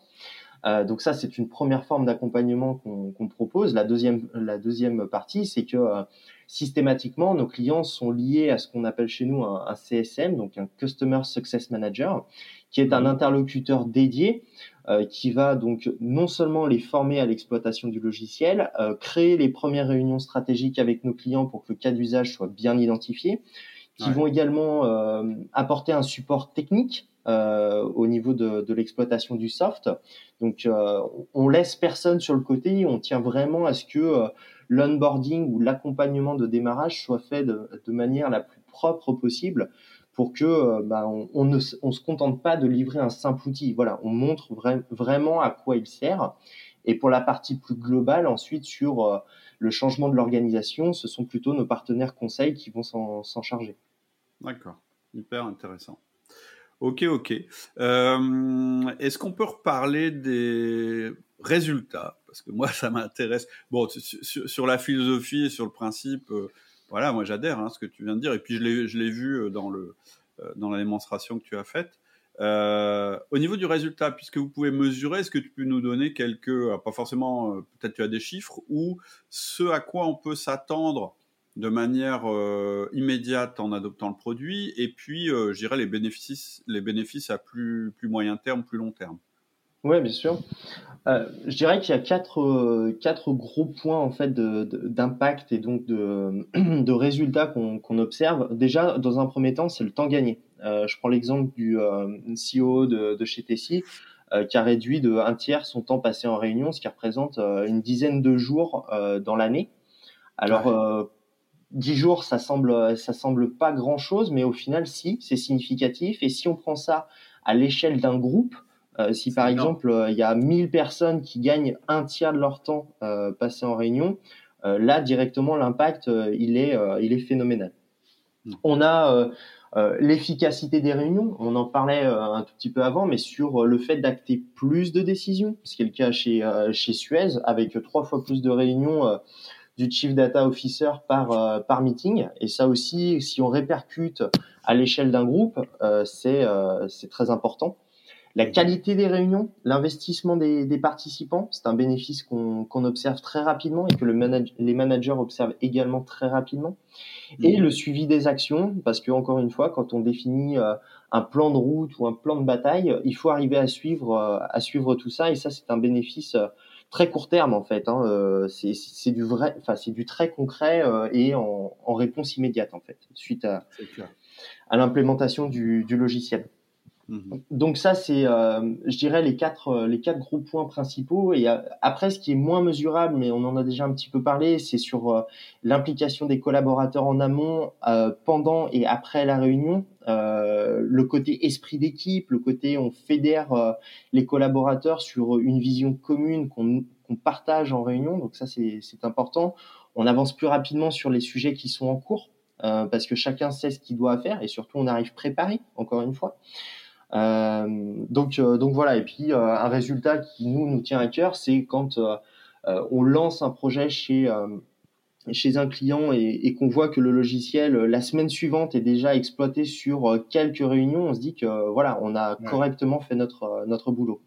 Euh, donc ça, c'est une première forme d'accompagnement qu'on propose. La deuxième, la deuxième partie, c'est que euh, systématiquement, nos clients sont liés à ce qu'on appelle chez nous un, CSM, donc un Customer Success Manager, qui est un mmh. interlocuteur dédié euh, qui va donc non seulement les former à l'exploitation du logiciel, créer les premières réunions stratégiques avec nos clients pour que le cas d'usage soit bien identifié, qui vont également apporter un support technique euh, au niveau de, l'exploitation du soft. Donc, euh, on laisse personne sur le côté, on tient vraiment à ce que euh, l'onboarding ou l'accompagnement de démarrage soit fait de, manière la plus propre possible pour que bah, on, ne se contente pas de livrer un simple outil. Voilà, on montre vraiment à quoi il sert. Et pour la partie plus globale, ensuite sur le changement de l'organisation, ce sont plutôt nos partenaires conseils qui vont s'en charger. D'accord, hyper intéressant. Ok, ok. Euh, est-ce qu'on peut reparler des résultats? Parce que moi, [LAUGHS] ça m'intéresse. Bon, sur, la philosophie et sur le principe, euh, voilà, moi j'adhère à hein, ce que tu viens de dire. Et puis je l'ai vu euh, dans, la démonstration que tu as faite. au niveau du résultat, puisque vous pouvez mesurer, est-ce que tu peux nous donner quelques, pas forcément, peut-être tu as des chiffres, ou ce à quoi on peut s'attendre de manière euh, immédiate en adoptant le produit, et puis, euh, je dirais, les bénéfices, les bénéfices à plus, plus moyen terme, plus long terme. Oui, bien sûr. Euh, je dirais qu'il y a quatre, quatre gros points en fait d'impact et donc de, [CLEARS THROAT] de résultats qu'on observe. Déjà, dans un premier temps, c'est le temps gagné. je prends l'exemple du CEO de, de chez Tessie qui a réduit de un tiers son temps passé en réunion, ce qui représente une dizaine de jours dans l'année. Alors, 10 jours, ça semble, ça semble pas grand chose, mais au final, si, c'est significatif. Et si on prend ça à l'échelle d'un groupe, euh, si par exemple euh, il y a 1000 personnes qui gagnent un tiers de leur temps euh, passé en réunion, là directement l'impact il est, il est phénoménal. Hmm. On a l'efficacité des réunions, on en parlait un tout petit peu avant, mais sur le fait d'acter plus de décisions, ce qui est le cas chez, chez Suez, avec trois fois plus de réunions du Chief Data Officer par, euh, par meeting. Et ça aussi, si on répercute à l'échelle d'un groupe, euh, c'est euh, c'est très important. La qualité des réunions, l'investissement des, des, participants, c'est un bénéfice qu'on qu'on observe très rapidement et que le les managers observent également très rapidement. Et mmh. le suivi des actions, parce que encore une fois, quand on définit un plan de route ou un plan de bataille, il faut arriver à suivre à suivre tout ça. Et ça, c'est un bénéfice très court terme en fait. Hein, euh, c'est du vrai, enfin c'est du très concret euh, et en, en, réponse immédiate en fait suite à, à l'implémentation du, du, logiciel. Mhm. Donc ça c'est, euh, je dirais les quatre les quatre gros points principaux. Et après ce qui est moins mesurable, mais on en a déjà un petit peu parlé, c'est sur l'implication des collaborateurs en amont, pendant et après la réunion. Euh, le côté esprit d'équipe, le côté on fédère euh, les collaborateurs sur une vision commune qu'on partage en réunion. Donc ça, c'est important. On avance plus rapidement sur les sujets qui sont en cours euh, parce que chacun sait ce qu'il doit faire et surtout on arrive préparé, encore une fois. Donc, donc voilà. Et puis un résultat qui nous nous tient à cœur, c'est quand on lance un projet chez chez un client et, qu'on voit que le logiciel euh, la semaine suivante est déjà exploité sur euh, quelques réunions, on se dit que euh, voilà, on a correctement fait notre notre boulot.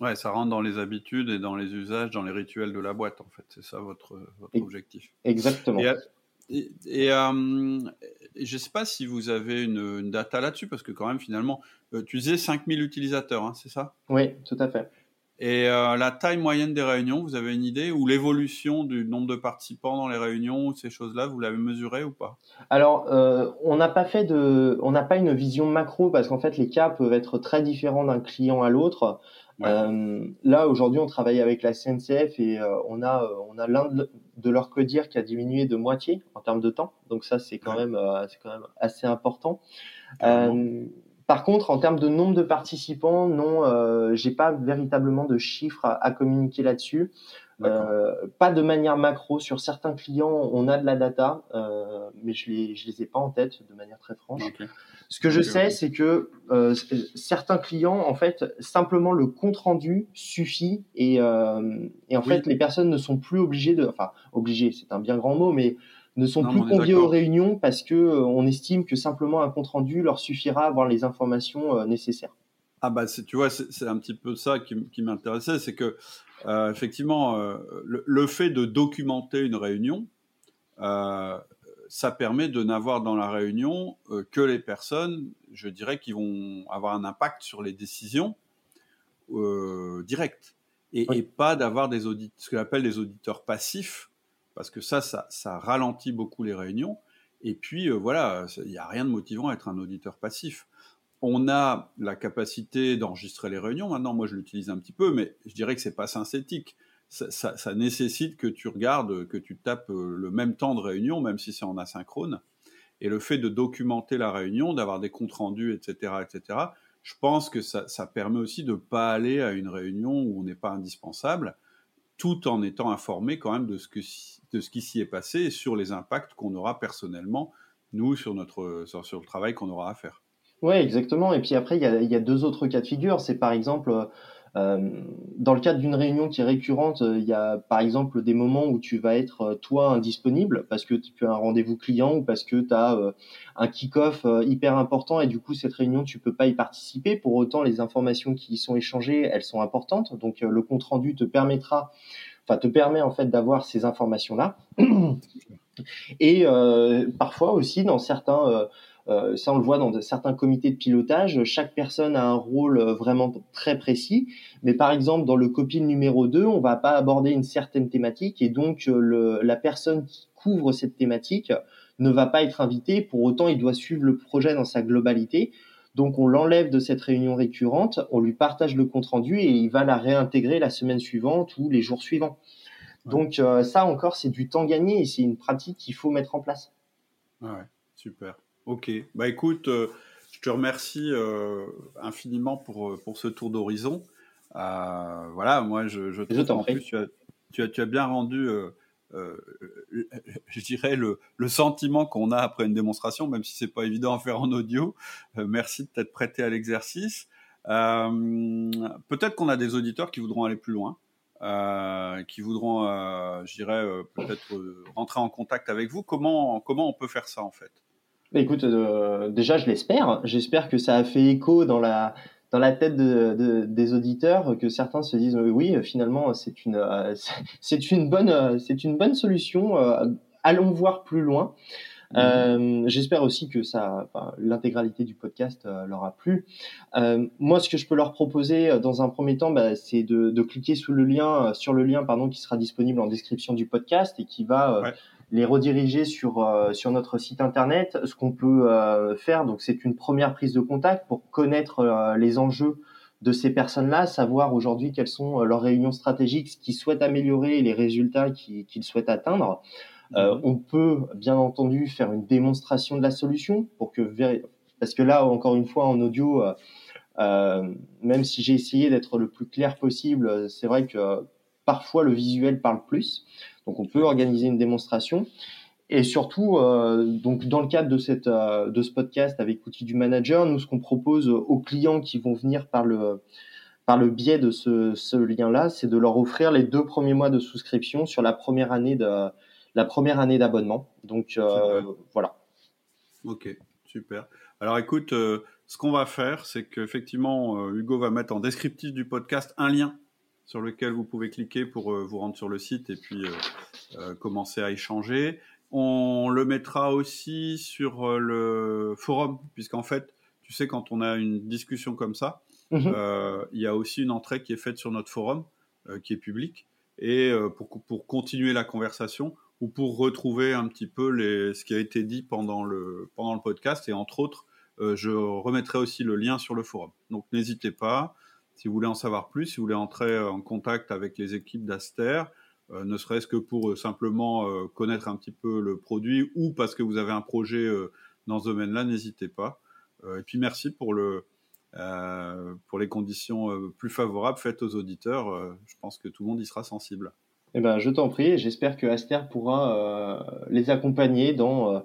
Ouais, ça rentre dans les habitudes et dans les usages, dans les rituels de la boîte en fait. C'est ça votre, votre objectif. Exactement. Et, et, je ne sais pas si vous avez une, data là-dessus, parce que quand même, finalement, tu disais 5000 utilisateurs, hein, c'est ça? Oui, tout à fait. Et euh, la taille moyenne des réunions, vous avez une idée Ou l'évolution du nombre de participants dans les réunions, ces choses-là, vous l'avez mesuré ou pas? Alors, euh, on n'a pas fait de, on n'a pas une vision macro parce qu'en fait, les cas peuvent être très différents d'un client à l'autre. Euh, là, aujourd'hui, on travaille avec la CNCF et euh, on a, euh, on a l'un de, leurs codir qui a diminué de moitié en termes de temps. Donc ça, c'est quand même, c'est quand même assez important. Par contre, en termes de nombre de participants, non, euh, j'ai pas véritablement de chiffres à, communiquer là-dessus. Euh, pas de manière macro. Sur certains clients, on a de la data, euh, mais je les, je les ai pas en tête de manière très franche. Ce que je sais, c'est que euh, certains clients, en fait, simplement le compte rendu suffit et, euh, et en fait, les personnes ne sont plus obligées de, enfin, obligées, c'est un bien grand mot, mais ne sont plus conviés aux réunions parce que euh, on estime que simplement un compte rendu leur suffira à avoir les informations euh, nécessaires. Ah bah tu vois c'est un petit peu ça qui, qui m'intéressait, c'est que effectivement le, fait de documenter une réunion, ça permet de n'avoir dans la réunion que les personnes, je dirais, qui vont avoir un impact sur les décisions directes et, et pas d'avoir des audits, ce qu'on appelle des auditeurs passifs parce que ça, ça, ralentit beaucoup les réunions. Et puis, euh, voilà, il n'y a rien de motivant à être un auditeur passif. On a la capacité d'enregistrer les réunions. Maintenant, moi, je l'utilise un petit peu, mais je dirais que c'est pas synthétique. Ça, nécessite que tu regardes, que tu tapes euh, le même temps de réunion, même si c'est en asynchrone. Et le fait de documenter la réunion, d'avoir des comptes rendus, etc., etc., je pense que ça, permet aussi de ne pas aller à une réunion où on n'est pas indispensable tout en étant informé quand même de ce, qui s'y est passé et sur les impacts qu'on aura personnellement nous, sur, notre, sur, le travail qu'on aura à faire. Oui, exactement. Et puis après, il y a, y a, deux autres cas de figure. C'est par exemple euh, dans le cadre d'une réunion qui est récurrente, euh, il y a par exemple des moments où tu vas être euh, toi indisponible parce que tu as un rendez-vous client ou parce que tu as un kick-off hyper important et du coup cette réunion tu peux pas y participer. Pour autant les informations qui y sont échangées, elles sont importantes. Donc le compte rendu te permettra enfin te permet en fait d'avoir ces informations là. [CLEARS THROAT] Et parfois aussi dans certains euh, ça, on le voit dans certains comités de pilotage. Chaque personne a un rôle euh, vraiment très précis. Mais par exemple, dans le copil numéro 2, on va pas aborder une certaine thématique et donc euh, le, la personne qui couvre cette thématique ne va pas être invitée. Pour autant, il doit suivre le projet dans sa globalité. Donc, on l'enlève de cette réunion récurrente, on lui partage le compte rendu et il va la réintégrer la semaine suivante ou les jours suivants. Donc, ça encore, c'est du temps gagné et c'est une pratique qu'il faut mettre en place. Ouais, super. Ok, bah écoute, euh, je te remercie euh, infiniment pour, euh, pour ce tour d'horizon. voilà, moi je, je en plus tu as, tu, as, tu as, bien rendu, [LAUGHS] je dirais, le, le sentiment qu'on a après une démonstration, même si c'est pas évident à faire en audio. merci de t'être prêté à l'exercice. Peut-être qu'on a des auditeurs qui voudront aller plus loin. Euh, qui voudront, euh, je dirais, peut-être rentrer en contact avec vous. Comment, comment on peut faire ça en fait? Écoute, euh, déjà, je l'espère. J'espère que ça a fait écho dans la dans la tête de, des auditeurs, que certains se disent oui, finalement, c'est une euh, [LAUGHS] c'est une bonne euh, c'est une bonne solution. allons voir plus loin. Mhm. J'espère aussi que ça, l'intégralité du podcast leur a plu. moi, ce que je peux leur proposer dans un premier temps, bah, c'est de, de, cliquer sous le lien, sur le lien pardon, qui sera disponible en description du podcast et qui va les rediriger sur euh, sur notre site internet. Ce qu'on peut euh, faire, donc c'est une première prise de contact pour connaître euh, les enjeux de ces personnes-là, savoir aujourd'hui quelles sont leurs réunions stratégiques, ce qu'ils souhaitent améliorer et les résultats qu'ils souhaitent atteindre. Mhm. on peut bien entendu faire une démonstration de la solution pour que parce que là encore une fois en audio, même si j'ai essayé d'être le plus clair possible, c'est vrai que parfois le visuel parle plus. Donc on peut organiser une démonstration. Et surtout, euh, donc dans le cadre de cette euh, de ce podcast avec outils du manager, nous ce qu'on propose aux clients qui vont venir par le par le biais de ce, ce lien-là, c'est de leur offrir les deux premiers mois de souscription sur la première année de la première année d'abonnement. Donc euh, voilà. Ok, super. Alors écoute, ce qu'on va faire, c'est qu'effectivement, Hugo va mettre en descriptif du podcast un lien sur lequel vous pouvez cliquer pour euh, vous rendre sur le site et puis euh, euh, commencer à échanger. On le mettra aussi sur le forum, puisqu'en fait, tu sais, quand on a une discussion comme ça, mhm. il y a aussi une entrée qui est faite sur notre forum, qui est public, et pour, pour continuer la conversation ou pour retrouver un petit peu les, ce qui a été dit pendant le, pendant le podcast, et entre autres, je remettrai aussi le lien sur le forum. Donc n'hésitez pas. Si vous voulez en savoir plus, si vous voulez entrer en contact avec les équipes d'Aster, euh, ne serait-ce que pour euh, simplement euh, connaître un petit peu le produit ou parce que vous avez un projet dans ce domaine-là, n'hésitez pas. et puis merci pour les conditions plus favorables faites aux auditeurs. je pense que tout le monde y sera sensible. Eh ben, je t'en prie. J'espère que Aster pourra les accompagner dans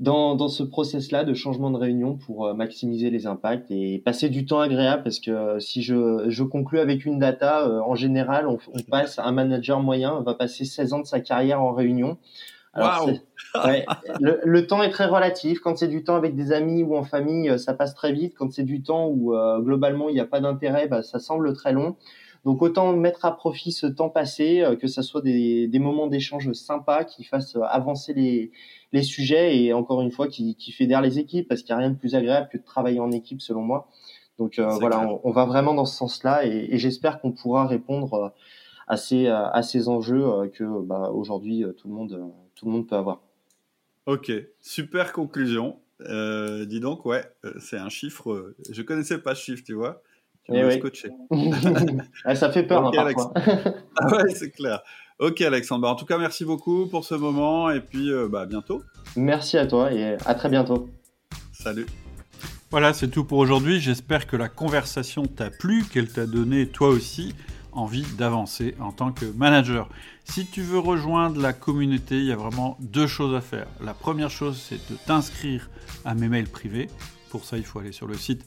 dans, dans ce process-là de changement de réunion pour euh, maximiser les impacts et passer du temps agréable parce que euh, si je, je conclue avec une data, euh, en général, on, on, passe, un manager moyen va passer 16 ans de sa carrière en réunion. Alors, ouais, le, le, temps est très relatif. Quand c'est du temps avec des amis ou en famille, ça passe très vite. Quand c'est du temps où globalement il n'y a pas d'intérêt, bah, ça semble très long. Donc autant mettre à profit ce temps passé, que ça soit des, des moments d'échange sympas qui fassent avancer les, les sujets et encore une fois qui, qui fédère les équipes parce qu'il n'y a rien de plus agréable que de travailler en équipe selon moi. Donc euh, voilà, on, va vraiment dans ce sens-là et, et j'espère qu'on pourra répondre euh, à ces, euh, à ces enjeux que bah, aujourd'hui tout le monde tout le monde peut avoir. Ok, super conclusion. Euh, dis donc, ouais, c'est un chiffre. Je connaissais pas ce chiffre, tu vois. Tu eh oui. [LAUGHS] Ah, ça fait peur hein, parfois. [LAUGHS] ah ouais, c'est clair. Ok Alexandre, bah, en tout cas merci beaucoup pour ce moment et puis euh, bah, à bientôt. Merci à toi et à très bientôt. Salut. Voilà, c'est tout pour aujourd'hui. J'espère que la conversation t'a plu, qu'elle t'a donné toi aussi envie d'avancer en tant que manager. Si tu veux rejoindre la communauté, il y a vraiment deux choses à faire. La première chose, c'est de t'inscrire à mes mails privés. Pour ça, il faut aller sur le site